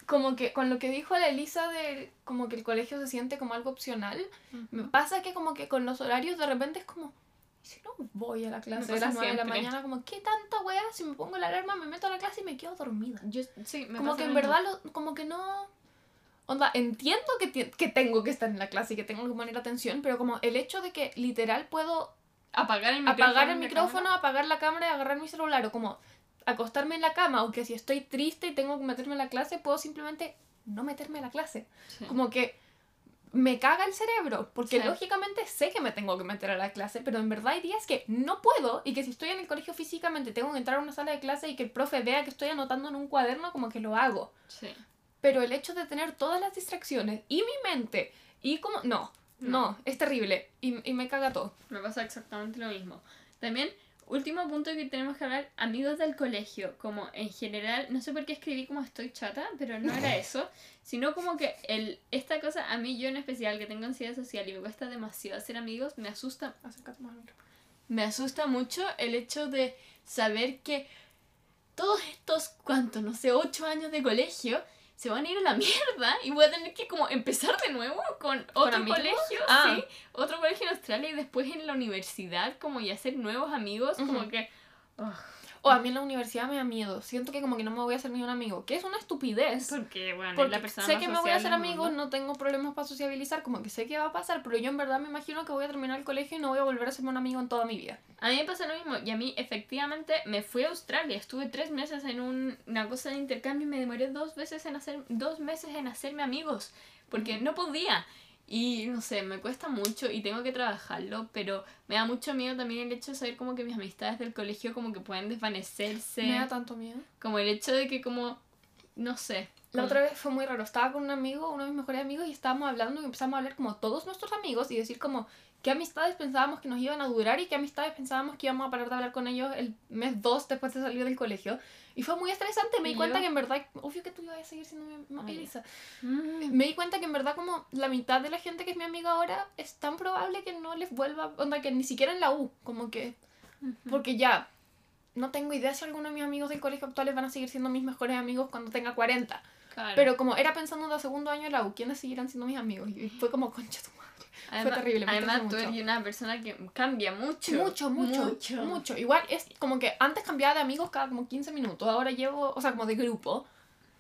como que con lo que dijo la Elisa de como que el colegio se siente como algo opcional, me pasa que como que con los horarios de repente es como, ¿y si no voy a la clase pasa las 9 de la mañana? Como, ¿qué tanta wea? Si me pongo la alarma, me meto a la clase y me quedo dormida. Yo, sí, me como que en verdad, lo- como que no... Onda, entiendo que, que tengo que estar en la clase y que tengo que poner atención, pero como el hecho de que literal puedo Apagar el micrófono. apagar el micrófono, apagar la cámara y agarrar mi celular, o como acostarme en la cama, o que si estoy triste y tengo que meterme en la clase, puedo simplemente no meterme a la clase. Sí. Como que me caga el cerebro, porque Sí. lógicamente sé que me tengo que meter a la clase, pero en verdad hay días que no puedo y que si estoy en el colegio físicamente tengo que entrar a una sala de clase y que el profe vea que estoy anotando en un cuaderno, como que lo hago. Sí. Pero el hecho de tener todas las distracciones y mi mente y como... No, no, es terrible y, y me caga todo. Me pasa exactamente lo mismo. También, último punto que tenemos que hablar, amigos del colegio, como en general, no sé por qué escribí como estoy chata, pero no era eso, sino como que el, esta cosa, a mí yo en especial, que tengo ansiedad social y me cuesta demasiado hacer amigos, me asusta, me asusta mucho el hecho de saber que todos estos, ¿cuántos? No sé, ocho años de colegio se van a ir a la mierda y voy a tener que como empezar de nuevo con otro colegio, Ah. sí, otro colegio en Australia y después en la universidad como y hacer nuevos amigos, como que... O a mí en la universidad me da miedo. Siento que como que no me voy a hacer ni un amigo. Que es una estupidez. porque, bueno, Porque la persona sé que me voy a hacer amigos, no tengo problemas para sociabilizar, como que sé que va a pasar, pero yo en verdad me imagino que voy a terminar el colegio y no voy a volver a ser un amigo en toda mi vida. A mí me pasa lo mismo y a mí efectivamente me fui a Australia, estuve tres meses en un- una cosa de intercambio y me demoré dos veces en hacer, dos meses en hacerme amigos, porque no podía. Y no sé, me cuesta mucho y tengo que trabajarlo, pero me da mucho miedo también el hecho de saber como que mis amistades del colegio como que pueden desvanecerse, Me da tanto miedo. como el hecho de que como, no sé. La otra vez fue muy raro. Estaba con un amigo, uno de mis mejores amigos, y estábamos hablando y empezamos a hablar como todos nuestros amigos y decir como qué amistades pensábamos que nos iban a durar y qué amistades pensábamos que íbamos a parar de hablar con ellos el mes 2 después de salir del colegio. Y fue muy estresante. Me di ¿Y cuenta yo? que en verdad, obvio que tú ibas a seguir siendo mi amiga. Elisa. Mm. Me di cuenta que en verdad como la mitad de la gente que es mi amiga ahora es tan probable que no les vuelva, onda que ni siquiera en la U, como que porque ya no tengo idea si algunos de mis amigos del colegio actuales van a seguir siendo mis mejores amigos cuando tenga 40. Claro. Pero como era pensando en el segundo año de la U, ¿quiénes seguirán siendo mis amigos? Y fue como, concha tu madre. además, terrible, me Además, tú mucho. eres una persona que cambia mucho. Mucho, mucho, mucho, Igual es como que antes cambiaba de amigos cada como 15 minutos, ahora llevo, o sea, como de grupo.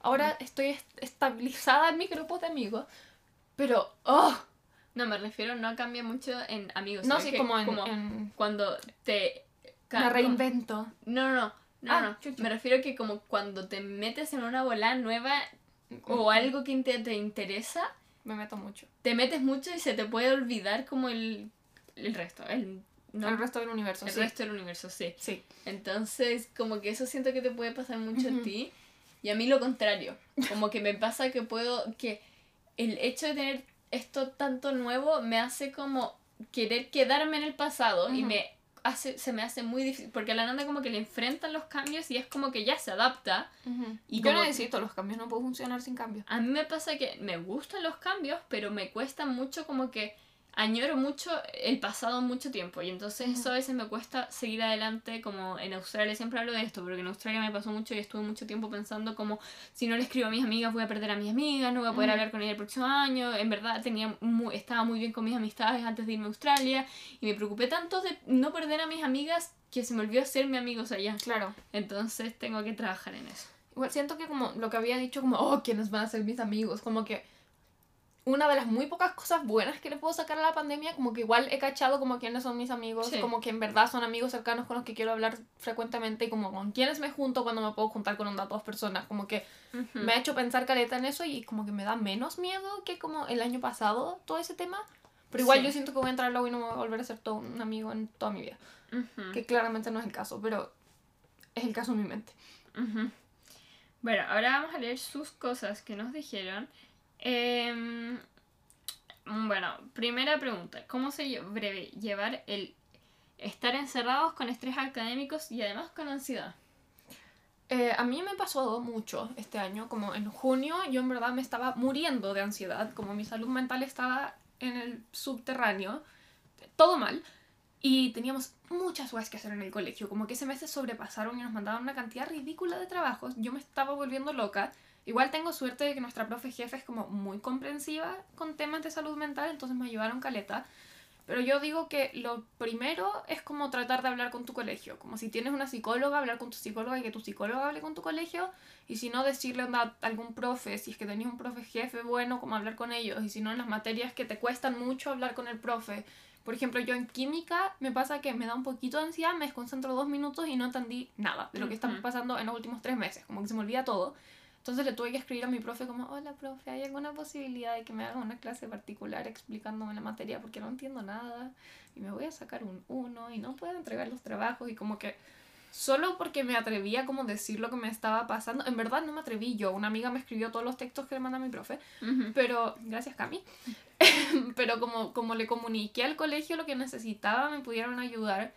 Ahora estoy est- estabilizada en mi grupo de amigos. Pero, oh, No, me refiero, no cambia mucho en amigos. no, sí, como en, en- cuando te... me reinvento. No, no, no, Ah, no. Me refiero que como cuando te metes en una bola nueva o algo que te, te interesa, Me meto mucho. te metes mucho y se te puede olvidar como el, el resto, el, no, El resto del universo, el sí. resto del universo, sí. Sí. Entonces, como que eso siento que te puede pasar mucho Ujú. ti. Y a mí lo contrario. Como que me pasa que puedo, que el hecho de tener esto tanto nuevo me hace como querer quedarme en el pasado y me hace, se me hace muy difícil. Porque a la Nanda como que le enfrentan los cambios y es como que ya se adapta. Y Y yo necesito los cambios, no puedo funcionar sin cambios. A mí me pasa que me gustan los cambios, pero me cuesta mucho como que añoro mucho el pasado mucho tiempo y entonces eso a veces me cuesta seguir adelante como en Australia siempre hablo de esto porque en Australia me pasó mucho y estuve mucho tiempo pensando como si no le escribo a mis amigas voy a perder a mis amigas no voy a poder hablar con ella el próximo año en verdad tenía estaba muy bien con mis amistades antes de irme a Australia y me preocupé tanto de no perder a mis amigas que se me olvidó hacer mi amigos allá Claro. entonces tengo que trabajar en eso Igual siento que como lo que había dicho, como, oh, ¿quiénes van a ser mis amigos? Como que una de las muy pocas cosas buenas que le puedo sacar a la pandemia, como que igual he cachado como quiénes son mis amigos, Sí. como que en verdad son amigos cercanos con los que quiero hablar frecuentemente y como con quienes me junto cuando me puedo juntar con una o dos personas, como que Ujú. me ha hecho pensar caleta en eso y como que me da menos miedo que como el año pasado todo ese tema. Pero igual Sí. yo siento que voy a entrar luego y no me voy a volver a ser todo un amigo en toda mi vida. Ujú. Que claramente no es el caso, pero es el caso en mi mente. Ujú. Bueno, ahora vamos a leer sus cosas que nos dijeron. Em, bueno, primera pregunta. ¿Cómo se breve llevar el estar encerrados con estrés académicos y además con ansiedad? Eh, a mí me pasó mucho este año, como en junio yo en verdad me estaba muriendo de ansiedad, como mi salud mental estaba en el subterráneo, todo mal, y teníamos muchas cosas que hacer en el colegio, como que ese mes se sobrepasaron y nos mandaban una cantidad ridícula de trabajos, yo me estaba volviendo loca. Igual tengo suerte de que nuestra profe jefe es como muy comprensiva con temas de salud mental, entonces me ayudaron caleta. Pero yo digo que lo primero es como tratar de hablar con tu colegio. Como si tienes una psicóloga, hablar con tu psicóloga y que tu psicóloga hable con tu colegio. Y si no, decirle a algún profe, si es que tenés un profe jefe bueno, como hablar con ellos. Y si no, en las materias que te cuestan mucho hablar con el profe. Por ejemplo, yo en química me pasa que me da un poquito de ansiedad, me desconcentro dos minutos y no entendí nada de lo que Ujú. pasando en los últimos tres meses. Como que se me olvida todo. Entonces le tuve que escribir a mi profe como, hola profe, ¿hay alguna posibilidad de que me haga una clase particular explicándome la materia porque no entiendo nada. Y me voy a sacar un 1 y no puedo entregar los trabajos y como que solo porque me atrevía a como decir lo que me estaba pasando, en verdad no me atreví yo, una amiga me escribió todos los textos que le manda mi profe, pero gracias Cami, pero como, como le comuniqué al colegio lo que necesitaba, me pudieron ayudar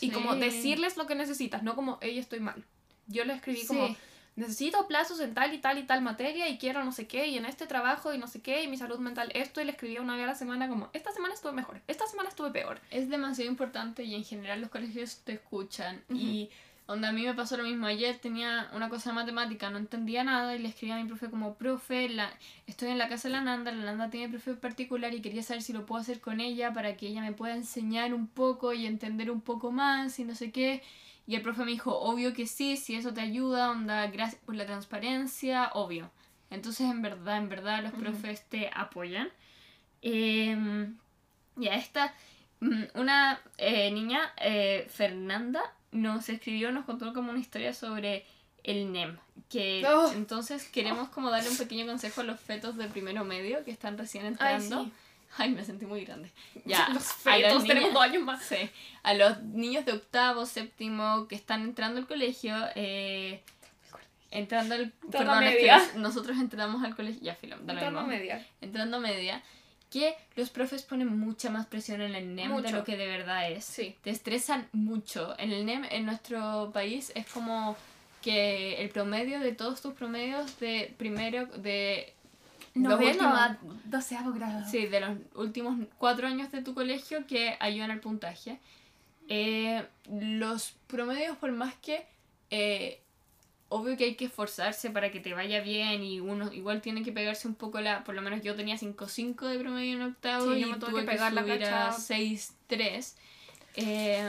y como decirles lo que necesitas, no como, ella estoy mal. Yo le escribí como, necesito plazos en tal y tal y tal materia y quiero no sé qué y en este trabajo y no sé qué y mi salud mental esto y le escribía una vez a la semana como esta semana estuve mejor, esta semana estuve peor. Es demasiado importante y en general los colegios te escuchan. Y donde a mí me pasó lo mismo. Ayer tenía una cosa de matemática no entendía nada y le escribí a mi profe como profe la, estoy en la casa de la Nanda la Nanda tiene profe particular y quería saber si lo puedo hacer con ella para que ella me pueda enseñar un poco y entender un poco más y no sé qué y el profe me dijo, obvio que sí, si eso te ayuda, onda, gracias por la transparencia, obvio. Entonces, en verdad, en verdad, los profes te apoyan. Eh, y a esta, mm, una eh, niña, eh, Fernanda, nos escribió, nos contó como una historia sobre el NEM. Que oh. entonces queremos como darle un pequeño consejo a los fetos de primero medio que están recién entrando. Ay, me sentí muy grande. Ya, los fetos, tenemos dos años más. Sí, a los niños de octavo, séptimo, que están entrando al colegio, eh, entrando al... Perdón, media. nosotros entramos al colegio, ya, filo, Entrando media. Entrando media, que los profes ponen mucha más presión en el NEM de lo que de verdad es. Sí. Te estresan mucho. En el NEM, en nuestro país, es como que el promedio de todos tus promedios de primero, de Noveno a doceavo grado. Sí, de los últimos cuatro años de tu colegio que ayudan al puntaje. Eh, los promedios, por más que eh, obvio que hay que esforzarse para que te vaya bien y uno igual tiene que pegarse un poco la, por lo menos yo tenía 5.5 de promedio en octavo y yo me tuve que pegar la subir a 6.3. Eh,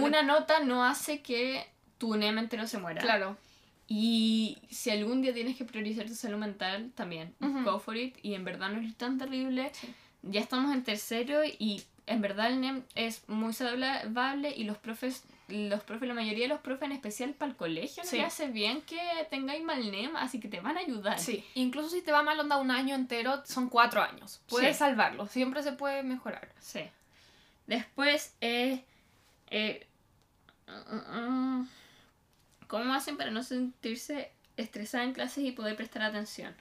una nota no hace que tu NEM entero se muera. Claro. Y si algún día tienes que priorizar tu salud mental, también, go for it. Y en verdad no es tan terrible. Ya estamos en tercero y en verdad el NEM es muy saludable y los profes, los profes, la mayoría de los profes, en especial para el colegio, no hace bien que tengáis mal NEM, así que te van a ayudar. Sí, incluso si te va mal onda un año entero, son cuatro años. Puedes salvarlo, siempre se puede mejorar. Sí. Después, eh, eh, uh, uh, uh, ¿Cómo hacen para no sentirse estresada en clases y poder prestar atención?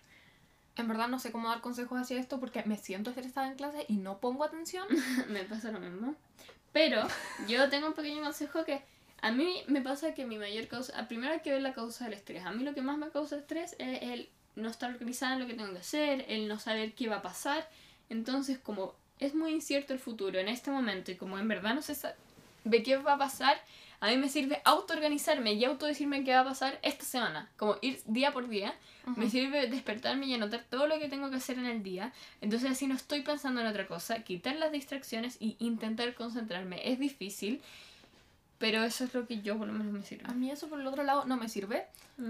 En verdad no sé cómo dar consejos hacia esto porque me siento estresada en clases y no pongo atención. me pasa lo mismo. Pero yo tengo un pequeño consejo que a mí me pasa que mi mayor causa, primero hay que ver la causa del estrés. A mí lo que más me causa estrés es el no estar organizada en lo que tengo que hacer, el no saber qué va a pasar. Entonces, como es muy incierto el futuro en este momento y como en verdad no se sabe qué va a pasar, a mí me sirve autoorganizarme y autodecirme qué va a pasar esta semana, como ir día por día. Me sirve despertarme y anotar todo lo que tengo que hacer en el día. Entonces así no estoy pensando en otra cosa, quitar las distracciones y intentar concentrarme. Es difícil, pero eso es lo que yo por lo menos me sirve. A mí eso por el otro lado no me sirve,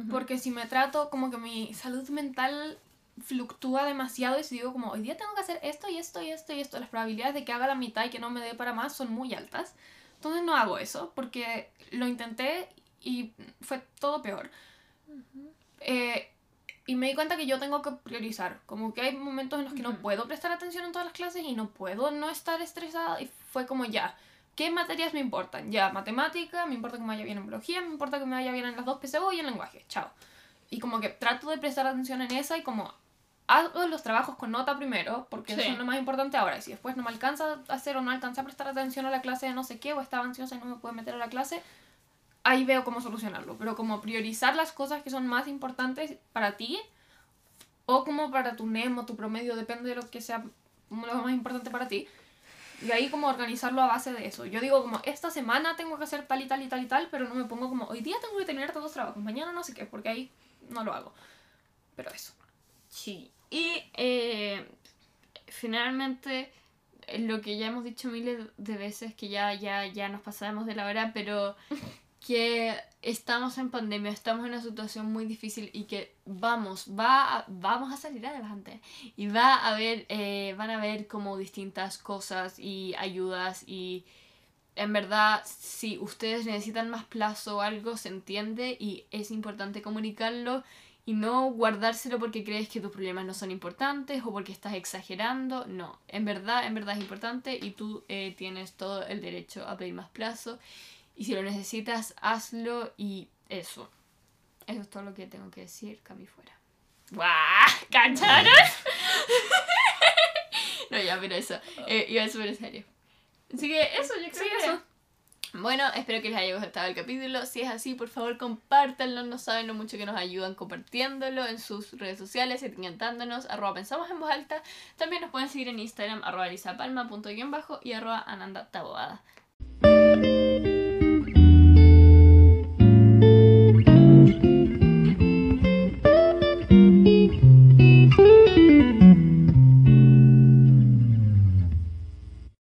porque si me trato como que mi salud mental fluctúa demasiado y si digo como hoy día tengo que hacer esto y esto y esto y esto, las probabilidades de que haga la mitad y que no me dé para más son muy altas. Entonces no hago eso porque lo intenté y fue todo peor. Eh, y me di cuenta que yo tengo que priorizar. Como que hay momentos en los que no puedo prestar atención en todas las clases y no puedo no estar estresada. Y fue como ya, ¿qué materias me importan? Ya, matemática, me importa que me vaya bien en biología, me importa que me vaya bien en las dos PSU y en lenguaje. Chao. Y como que trato de prestar atención en esa y como hago los trabajos con nota primero, porque eso es lo más importante ahora. Y si después no me alcanza a hacer o no alcanza a prestar atención a la clase de no sé qué, o estaba ansiosa y no me puedo meter a la clase, ahí veo cómo solucionarlo. Pero como priorizar las cosas que son más importantes para ti, o como para tu NEM o tu promedio, depende de lo que sea lo más importante para ti. Y ahí como organizarlo a base de eso. Yo digo como, esta semana tengo que hacer tal y tal y tal y tal, pero no me pongo como, hoy día tengo que terminar todos los trabajos, mañana no sé qué, porque ahí no lo hago. Pero eso. Sí, y eh, finalmente, lo que ya hemos dicho miles de veces, que ya, ya, ya nos pasamos de la hora, pero que estamos en pandemia, estamos en una situación muy difícil y que vamos, va vamos a salir adelante. Y va a haber, eh, van a haber como distintas cosas y ayudas y en verdad, si ustedes necesitan más plazo o algo, se entiende y es importante comunicarlo y no guardárselo porque crees que tus problemas no son importantes o porque estás exagerando. No, en verdad, en verdad es importante y tú eh, tienes todo el derecho a pedir más plazo. Y si lo necesitas, hazlo y eso. Eso es todo lo que tengo que decir. Cami fuera. ¡Guau! ¿Cacharon? no, ya, pero eso. Eh, iba súper serio. Así que eso, yo creo Sí, que eso. Bueno, espero que les haya gustado el capítulo. Si es así, por favor, compártanlo. No saben lo mucho que nos ayudan compartiéndolo en sus redes sociales, etiquetándonos, arroba pensamos en voz alta. También nos pueden seguir en Instagram, arroba lisapalma.guión bajo y arroba ananda taboada.